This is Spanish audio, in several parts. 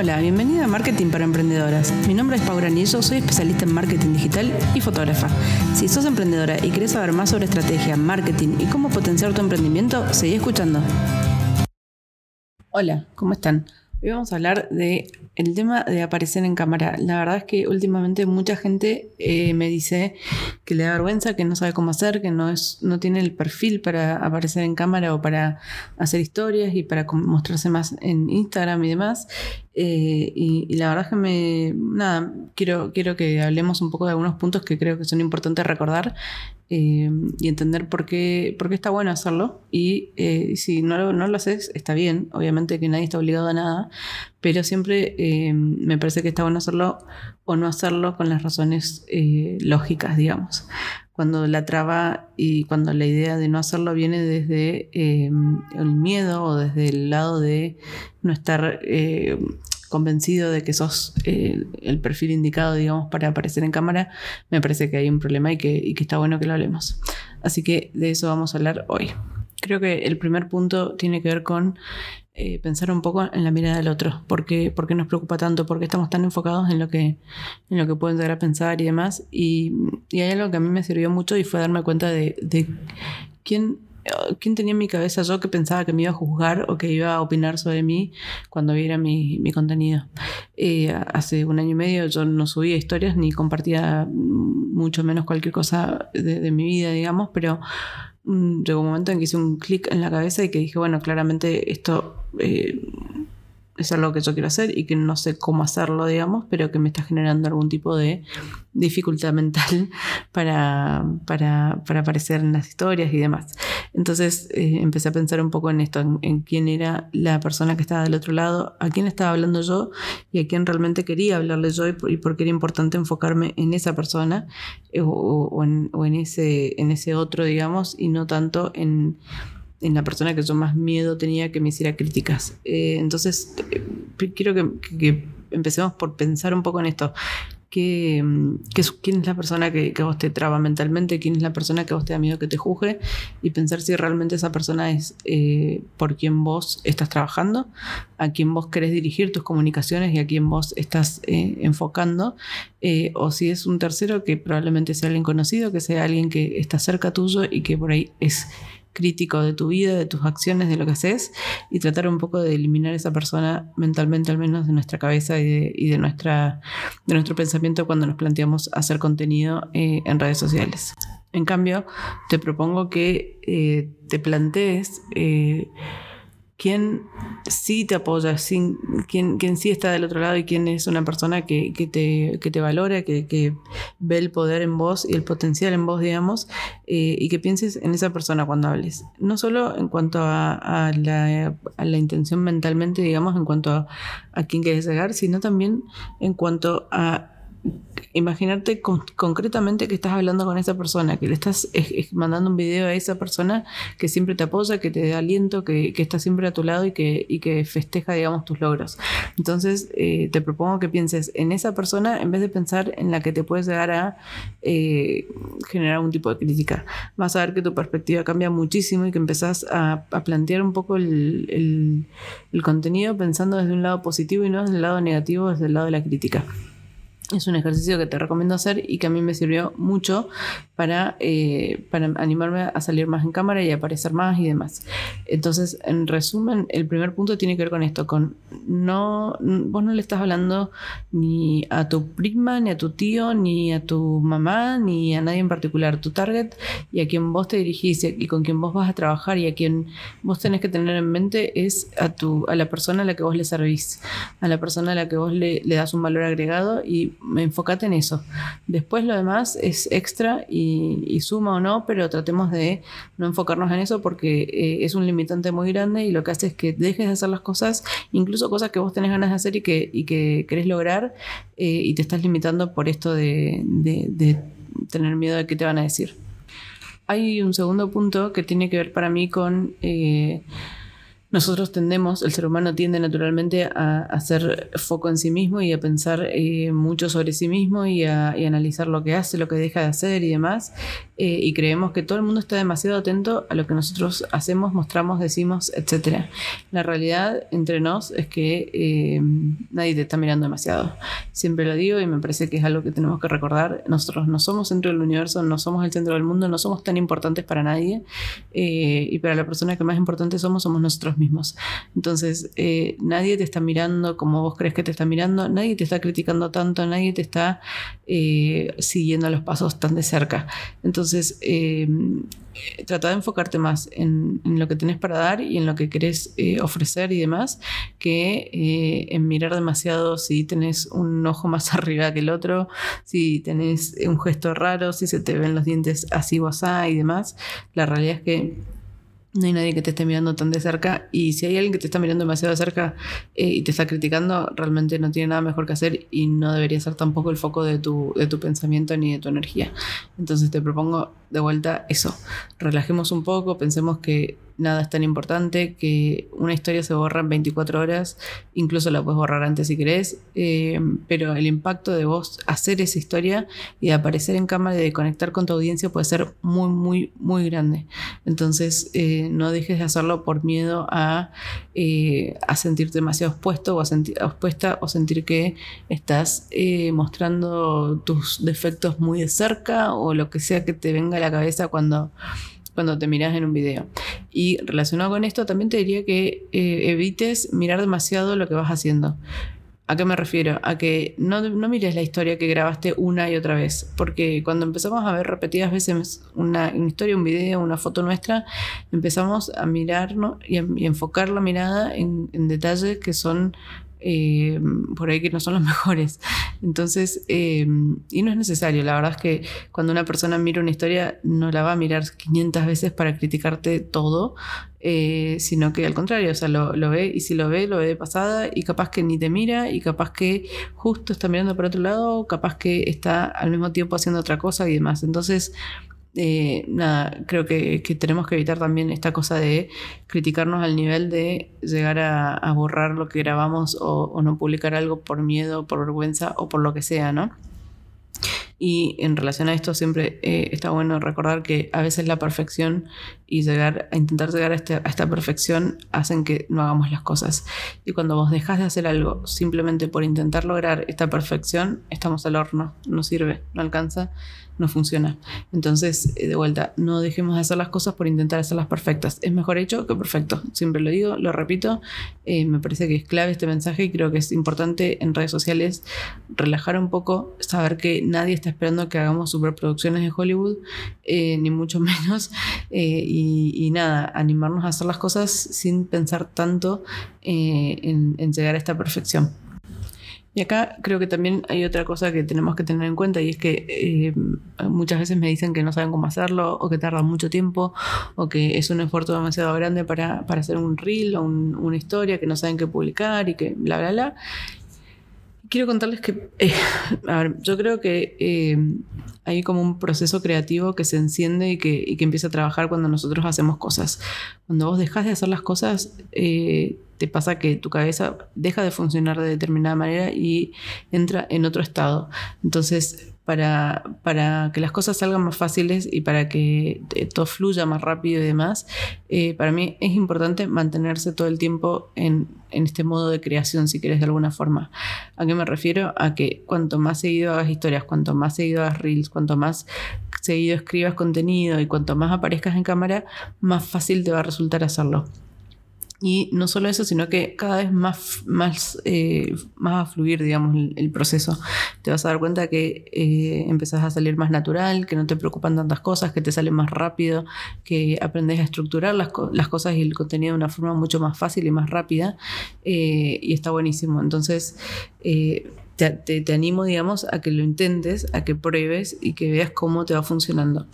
Hola, bienvenida a Marketing para Emprendedoras. Mi nombre es Paula Granillo, soy especialista en marketing digital y fotógrafa. Si sos emprendedora y querés saber más sobre estrategia, marketing y cómo potenciar tu emprendimiento, seguí escuchando. Hola, ¿cómo están? Hoy vamos a hablar de el tema de aparecer en cámara. La verdad es que últimamente mucha gente eh, me dice que le da vergüenza, que no sabe cómo hacer, que no es, no tiene el perfil para aparecer en cámara o para hacer historias y para mostrarse más en Instagram y demás. Eh, y, la verdad es que me nada, quiero, quiero que hablemos un poco de algunos puntos que creo que son importantes recordar eh, y entender por qué, por qué está bueno hacerlo. Y eh, si no lo, no lo haces, está bien. Obviamente que nadie está obligado a nada, pero siempre eh, me parece que está bueno hacerlo o no hacerlo con las razones lógicas, digamos. Cuando la traba y cuando la idea de no hacerlo viene desde el miedo o desde el lado de no estar convencido de que sos eh, el perfil indicado, digamos, para aparecer en cámara, me parece que hay un problema y que, está bueno que lo hablemos. Así que de eso vamos a hablar hoy. Creo que el primer punto tiene que ver con eh, pensar un poco en la mirada del otro. ¿Por qué, nos preocupa tanto? ¿Por qué estamos tan enfocados en lo que, en lo que pueden llegar a pensar y demás? Y, hay algo que a mí me sirvió mucho y fue darme cuenta de, de quién ¿Quién tenía en mi cabeza yo que pensaba que me iba a juzgar o que iba a opinar sobre mí cuando viera mi, mi contenido? Eh, hace un año y medio yo no subía historias ni compartía mucho menos cualquier cosa de, mi vida, digamos, pero mm, llegó un momento en que hice un clic en la cabeza y que dije, bueno, claramente esto eh, es algo que yo quiero hacer y que no sé cómo hacerlo, digamos, pero que me está generando algún tipo de dificultad mental para, para, para aparecer en las historias y demás. Entonces eh, empecé a pensar un poco en esto, en, quién era la persona que estaba del otro lado, a quién estaba hablando yo y a quién realmente quería hablarle yo y por, qué era importante enfocarme en esa persona eh, o, en, ese, en ese otro, digamos, y no tanto en en la persona que yo más miedo tenía que me hiciera críticas. Eh, entonces, eh, quiero que, empecemos por pensar un poco en esto. ¿Qué, ¿Quién es la persona que, que, vos te traba mentalmente? ¿Quién es la persona que vos te da miedo que te juzgue? Y pensar si realmente esa persona es eh, por quien vos estás trabajando, a quien vos querés dirigir tus comunicaciones y a quien vos estás enfocando, o si es un tercero que probablemente sea alguien conocido, que sea alguien que está cerca tuyo y que por ahí es crítico de tu vida, de tus acciones, de lo que haces y tratar un poco de eliminar esa persona mentalmente al menos de nuestra cabeza y de, nuestra, de nuestro pensamiento cuando nos planteamos hacer contenido eh, en redes sociales. En cambio, te propongo que eh, te plantees... Eh, quién sí te apoya, quién, sí está del otro lado y quién es una persona que, te, que te, valora, que, ve el poder en vos y el potencial en vos, digamos, eh, y que pienses en esa persona cuando hables. No solo en cuanto a, la, a la, intención mentalmente, digamos, en cuanto a, a quién quieres llegar, sino también en cuanto a imaginarte concretamente que estás hablando con esa persona, que le estás mandando un video a esa persona que siempre te apoya, que te da aliento, que, está siempre a tu lado y que, festeja, digamos, tus logros. Entonces, eh, te propongo que pienses en esa persona en vez de pensar en la que te puedes llegar a eh, generar un tipo de crítica. Vas a ver que tu perspectiva cambia muchísimo y que empezás a, plantear un poco el contenido pensando desde un lado positivo y no desde el lado negativo, desde el lado de la crítica. Es un ejercicio que te recomiendo hacer y que a mí me sirvió mucho para, eh, para animarme a salir más en cámara y aparecer más y demás. Entonces, en resumen, el primer punto tiene que ver con esto, con no, vos no le estás hablando ni a tu prima, ni a tu tío, ni a tu mamá, ni a nadie en particular. Tu target y a quien vos te dirigís y con quien vos vas a trabajar y a quien vos tenés que tener en mente es a, tu, a la persona a la que vos le servís, a la persona a la que vos le, le das un valor agregado y enfócate en eso. Después lo demás es extra y, suma o no, pero tratemos de no enfocarnos en eso porque eh, es un limitante muy grande y lo que hace es que dejes de hacer las cosas, incluso cosas que vos tenés ganas de hacer y que, y que querés lograr eh, y te estás limitando por esto de, tener miedo de qué te van a decir. Hay un segundo punto que tiene que ver para mí con... Eh, nosotros tendemos, el ser humano tiende naturalmente a, hacer foco en sí mismo y a pensar eh, mucho sobre sí mismo y a analizar lo que hace, lo que deja de hacer y demás. eh, y creemos que todo el mundo está demasiado atento a lo que nosotros hacemos, mostramos, decimos, etc. La realidad entre nos es que eh, nadie te está mirando demasiado. Siempre lo digo y me parece que es algo que tenemos que recordar. Nosotros no somos centro del universo, no somos el centro del mundo, no somos tan importantes para nadie eh, y para la persona que más importante somos somos nosotros mismos. Entonces, nadie te está mirando como vos crees que te está mirando, nadie te está criticando tanto, nadie te está siguiendo los pasos tan de cerca. Entonces, eh, trata de enfocarte más en, lo que tenés para dar y en lo que querés eh, ofrecer y demás, que eh, en mirar demasiado si tenés un ojo más arriba que el otro, si tenés un gesto raro, si se te ven los dientes así o así y demás. La realidad es que no hay nadie que te esté mirando tan de cerca y si hay alguien que te está mirando demasiado de cerca eh, y te está criticando, realmente no tiene nada mejor que hacer y no debería ser tampoco el foco de tu, de tu pensamiento ni de tu energía. Entonces te propongo de vuelta eso, relajemos un poco, pensemos que nada es tan importante, que una historia se borra en 24 horas, incluso la puedes borrar antes si querés, eh, pero el impacto de vos hacer esa historia y aparecer en cámara y de conectar con tu audiencia puede ser muy, muy, muy grande. Entonces, eh, no dejes de hacerlo por miedo a, eh, a sentirte demasiado expuesto o a sentir, expuesta o sentir que estás mostrando tus defectos muy de cerca o lo que sea que te venga a la cabeza cuando cuando te miras en un video. Y relacionado con esto, también te diría que eh, evites mirar demasiado lo que vas haciendo. ¿A qué me refiero? A que no, no, mires la historia que grabaste una y otra vez, porque cuando empezamos a ver repetidas veces una, historia, un video, una foto nuestra, empezamos a mirarnos y, a, enfocar la mirada en, en detalles que son eh, por ahí que no son los mejores. Entonces, eh, y no es necesario, la verdad es que cuando una persona mira una historia no la va a mirar 500 veces para criticarte todo, eh, sino que al contrario, o sea, lo, lo, ve y si lo ve, lo ve de pasada y capaz que ni te mira y capaz que justo está mirando por otro lado, capaz que está al mismo tiempo haciendo otra cosa y demás. Entonces, eh, nada, creo que, tenemos que evitar también esta cosa de criticarnos al nivel de llegar a, borrar lo que grabamos o, no publicar algo por miedo, por vergüenza o por lo que sea, ¿no? Y en relación a esto siempre eh, está bueno recordar que a veces la perfección y llegar a intentar llegar a, este, a, esta perfección hacen que no hagamos las cosas. Y cuando vos dejas de hacer algo simplemente por intentar lograr esta perfección, estamos al horno, no sirve, no alcanza no funciona. Entonces, eh, de vuelta, no dejemos de hacer las cosas por intentar hacerlas perfectas. Es mejor hecho que perfecto. Siempre lo digo, lo repito. Eh, me parece que es clave este mensaje y creo que es importante en redes sociales relajar un poco, saber que nadie está esperando que hagamos superproducciones de Hollywood, eh, ni mucho menos. y, nada, animarnos a hacer las cosas sin pensar tanto en llegar a esta perfección. Y acá creo que también hay otra cosa que tenemos que tener en cuenta y es que eh, muchas veces me dicen que no saben cómo hacerlo o que tardan mucho tiempo o que es un esfuerzo demasiado grande para, hacer un reel o una historia que no saben qué publicar y que bla, bla, bla. Quiero contarles que, eh, a ver, yo creo que eh, hay como un proceso creativo que se enciende y que, y que, empieza a trabajar cuando nosotros hacemos cosas. Cuando vos dejas de hacer las cosas, te pasa que tu cabeza deja de funcionar de determinada manera y entra en otro estado. Entonces, para, para que las cosas salgan más fáciles y para que todo fluya más rápido y demás, eh, para mí es importante mantenerse todo el tiempo en, en, este modo de creación, si quieres de alguna forma. ¿A qué me refiero? A que cuanto más seguido hagas historias, cuanto más seguido hagas reels, cuanto más seguido escribas contenido y cuanto más aparezcas en cámara, más fácil te va a resultar hacerlo. Y no solo eso, sino que cada vez más, más, eh, más va a fluir, digamos, el, proceso. Te vas a dar cuenta que eh, empezás a salir más natural, que no te preocupan tantas cosas, que te sale más rápido, que aprendes a estructurar las, las cosas y el contenido de una forma mucho más fácil y más rápida. Eh, y está buenísimo. Entonces, te, te, te, animo, digamos, a que lo intentes, a que pruebes y que veas cómo te va funcionando.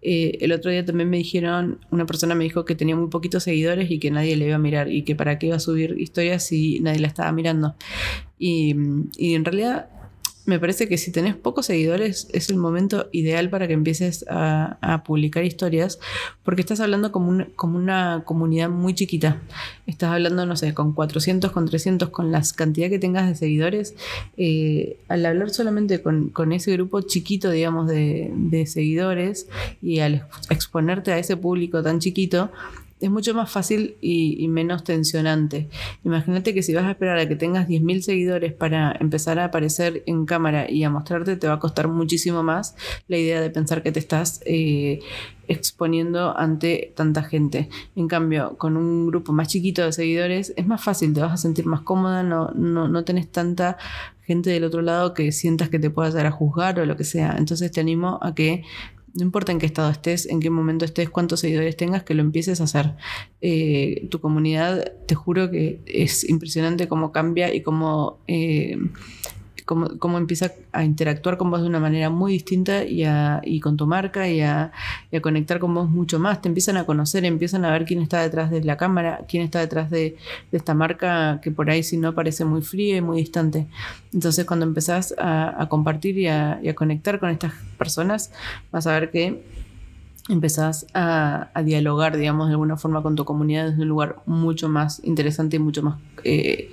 Eh, el otro día también me dijeron, una persona me dijo que tenía muy poquitos seguidores y que nadie le iba a mirar y que para qué iba a subir historias si nadie la estaba mirando. Y, y en realidad me parece que si tenés pocos seguidores es el momento ideal para que empieces a, publicar historias, porque estás hablando como, como una comunidad muy chiquita. Estás hablando, no sé, con 400, con 300, con la cantidad que tengas de seguidores. Eh, al hablar solamente con, ese grupo chiquito, digamos, de seguidores y al exponerte a ese público tan chiquito, es mucho más fácil y, menos tensionante. Imagínate que si vas a esperar a que tengas 10.000 seguidores para empezar a aparecer en cámara y a mostrarte, te va a costar muchísimo más la idea de pensar que te estás eh, exponiendo ante tanta gente. En cambio, con un grupo más chiquito de seguidores es más fácil, te vas a sentir más cómoda, no, no, no tenés tanta gente del otro lado que sientas que te pueda dar a juzgar o lo que sea. Entonces te animo a que no importa en qué estado estés, en qué momento estés, cuántos seguidores tengas, que lo empieces a hacer. Eh, tu comunidad, te juro que es impresionante cómo cambia y cómo eh, cómo, empieza a interactuar con vos de una manera muy distinta y, y con tu marca y a, conectar con vos mucho más. Te empiezan a conocer, empiezan a ver quién está detrás de la cámara, quién está detrás de, esta marca que por ahí si no parece muy fría y muy distante. Entonces cuando empezás a, compartir y a, conectar con estas personas, vas a ver que empezás a, dialogar, digamos, de alguna forma con tu comunidad desde un lugar mucho más interesante y mucho más eh,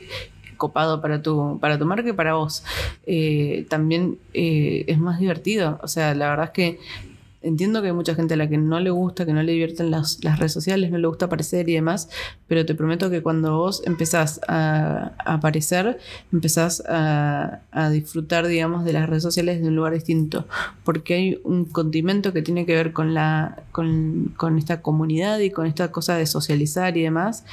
copado para tu, para tu marca y para vos. Eh, también eh, es más divertido. O sea, la verdad es que entiendo que hay mucha gente a la que no le gusta, que no le divierten las, redes sociales, no le gusta aparecer y demás, pero te prometo que cuando vos empezás a, aparecer, empezás a, disfrutar, digamos, de las redes sociales de un lugar distinto, porque hay un condimento que tiene que ver con, la, con, con esta comunidad y con esta cosa de socializar y demás,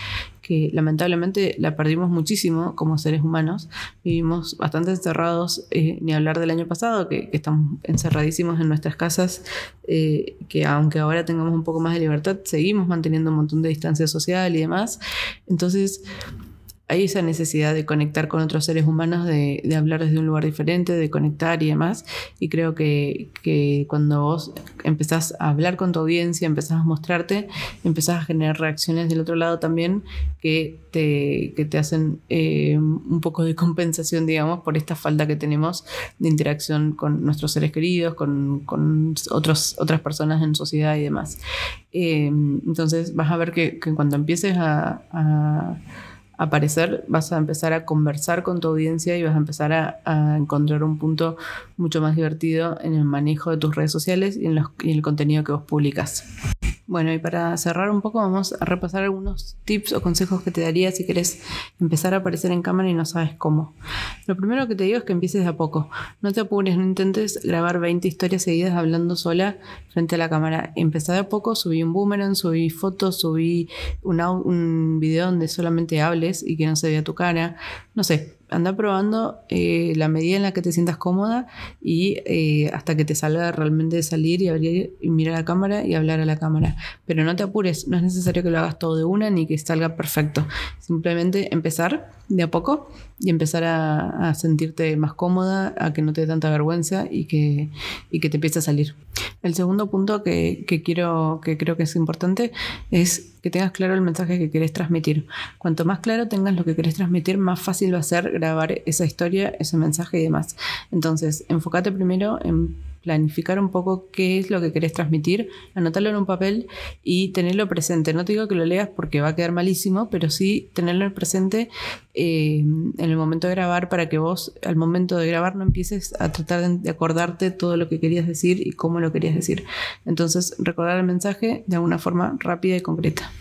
que lamentablemente la perdimos muchísimo como seres humanos. Vivimos bastante encerrados, eh, ni hablar del año pasado, que, estamos encerradísimos en nuestras casas, eh, que aunque ahora tengamos un poco más de libertad, seguimos manteniendo un montón de distancia social y demás. Entonces, hay esa necesidad de conectar con otros seres humanos, de, hablar desde un lugar diferente, de conectar y demás. Y creo que, cuando vos empezás a hablar con tu audiencia, empezás a mostrarte, empezás a generar reacciones del otro lado también que te, te hacen eh, un poco de compensación, digamos, por esta falta que tenemos de interacción con nuestros seres queridos, con, otros, otras personas en sociedad y demás. Eh, entonces vas a ver que, cuando empieces a aparecer, vas a empezar a conversar con tu audiencia y vas a empezar a, encontrar un punto mucho más divertido en el manejo de tus redes sociales y en, los, y en el contenido que vos publicas. Bueno, y para cerrar un poco vamos a repasar algunos tips o consejos que te daría si querés empezar a aparecer en cámara y no sabes cómo. Lo primero que te digo es que empieces de a poco. No te apures, no intentes grabar 20 historias seguidas hablando sola frente a la cámara. Empezá de a poco, subí un boomerang, subí fotos, subí un, un video donde solamente hables y que no se vea tu cara. No sé, anda probando eh, la medida en la que te sientas cómoda y eh, hasta que te salga realmente de salir y abrir y mirar a la cámara y hablar a la cámara. Pero no te apures, no es necesario que lo hagas todo de una ni que salga perfecto. Simplemente empezar de a poco y empezar a, sentirte más cómoda, a que no te dé tanta vergüenza y que, y que te empiece a salir. El segundo punto que, que, quiero, que creo que es importante es que tengas claro el mensaje que querés transmitir. Cuanto más claro tengas lo que querés transmitir, más fácil va a ser grabar esa historia, ese mensaje y demás. Entonces, enfócate primero en planificar un poco qué es lo que querés transmitir, anotarlo en un papel y tenerlo presente. No te digo que lo leas porque va a quedar malísimo, pero sí tenerlo presente eh, en el momento de grabar para que vos al momento de grabar no empieces a tratar de acordarte todo lo que querías decir y cómo lo querías decir. Entonces, recordar el mensaje de alguna forma rápida y concreta.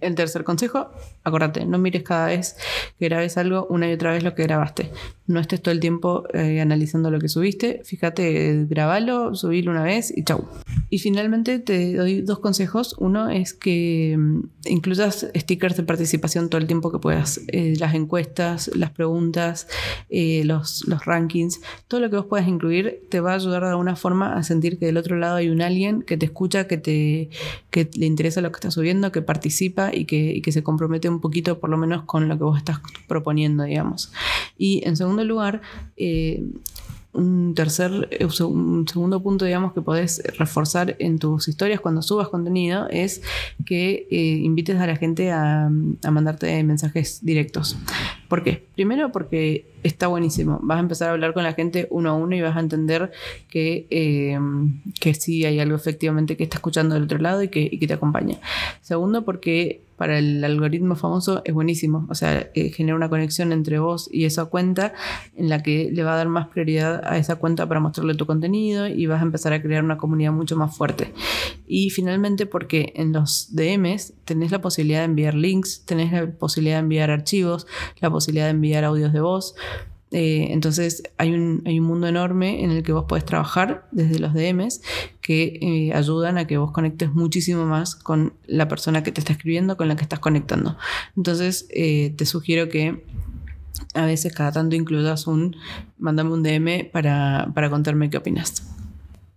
El tercer consejo, acordate, no mires cada vez que grabes algo una y otra vez lo que grabaste. No estés todo el tiempo eh, analizando lo que subiste. Fíjate, grabalo, subilo una vez y chau. Y finalmente te doy dos consejos. Uno es que mm, incluyas stickers de participación todo el tiempo que puedas. Eh, las encuestas, las preguntas, eh, los, rankings, todo lo que vos puedas incluir te va a ayudar de alguna forma a sentir que del otro lado hay un alguien que te escucha, que, te, que le interesa lo que estás subiendo, que participa y que, que se compromete un poquito por lo menos con lo que vos estás proponiendo, digamos. Y en segundo lugar, eh, un tercer, eh, un segundo punto, digamos, que podés reforzar en tus historias cuando subas contenido es que eh, invites a la gente a, a, mandarte mensajes directos. ¿Por qué? Primero porque está buenísimo. Vas a empezar a hablar con la gente uno a uno y vas a entender que, eh, que sí hay algo efectivamente que está escuchando del otro lado y que, y que te acompaña. Segundo, porque para el algoritmo famoso es buenísimo. O sea, eh, genera una conexión entre vos y esa cuenta en la que le va a dar más prioridad a esa cuenta para mostrarle tu contenido y vas a empezar a crear una comunidad mucho más fuerte. Y finalmente porque en los DMs tenés la posibilidad de enviar links, tenés la posibilidad de enviar archivos, la posibilidad de enviar audios de voz, eh, entonces hay un, hay un, mundo enorme en el que vos podés trabajar desde los DMs que eh, ayudan a que vos conectes muchísimo más con la persona que te está escribiendo, con la que estás conectando. Entonces eh, te sugiero que a veces cada tanto incluyas un, mándame un DM para, para contarme qué opinas.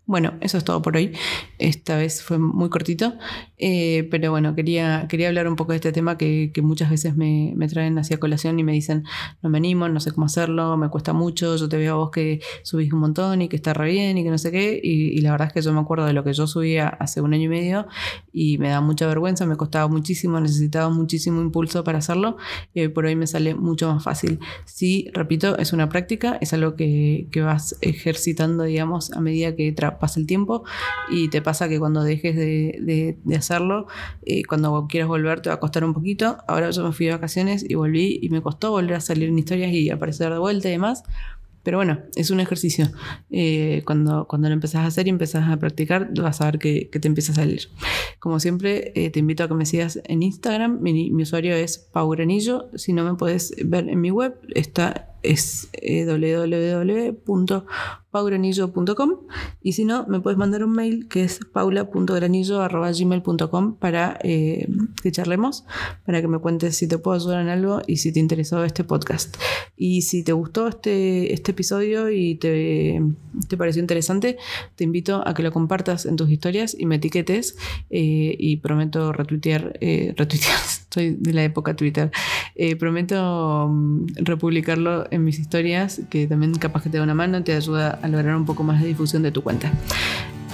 Bueno, eso es todo por hoy. Esta vez fue muy cortito, eh, pero bueno, quería, quería hablar un poco de este tema que, muchas veces me, traen hacia colación y me dicen, no me animo, no sé cómo hacerlo, me cuesta mucho, yo te veo a vos que subís un montón y que está re bien y que no sé qué, y, la verdad es que yo me acuerdo de lo que yo subía hace un año y medio y me da mucha vergüenza, me costaba muchísimo, necesitaba muchísimo impulso para hacerlo y hoy por hoy me sale mucho más fácil. Sí, repito, es una práctica, es algo que, que vas ejercitando, digamos, a medida que trabajas pasa el tiempo y te pasa que cuando dejes de, hacerlo, eh, cuando quieras volver te va a costar un poquito. Ahora yo me fui de vacaciones y volví y me costó volver a salir en historias y aparecer de vuelta y demás. Pero bueno, es un ejercicio. Eh, cuando, cuando lo empezás a hacer y empezás a practicar, vas a ver que, te empieza a salir. Como siempre, eh, te invito a que me sigas en Instagram. Mi, mi usuario es Paugranillo. Si no me puedes ver en mi web, está es eh, www.paugranillo.com y si no, me puedes mandar un mail que es paula.granillo.gmail.com para eh, que charlemos, para que me cuentes si te puedo ayudar en algo y si te interesó este podcast. Y si te gustó este, este episodio y te, te pareció interesante, te invito a que lo compartas en tus historias y me etiquetes eh, y prometo retuitear, retuitear, soy de la época Twitter, prometo um, republicarlo en mis historias, que también capaz que te da una mano, te ayuda a lograr un poco más de difusión de tu cuenta.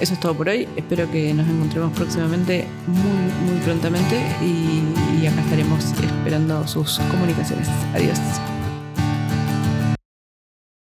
Eso es todo por hoy. Espero que nos encontremos próximamente, muy, muy prontamente, y, y acá estaremos esperando sus comunicaciones. Adiós.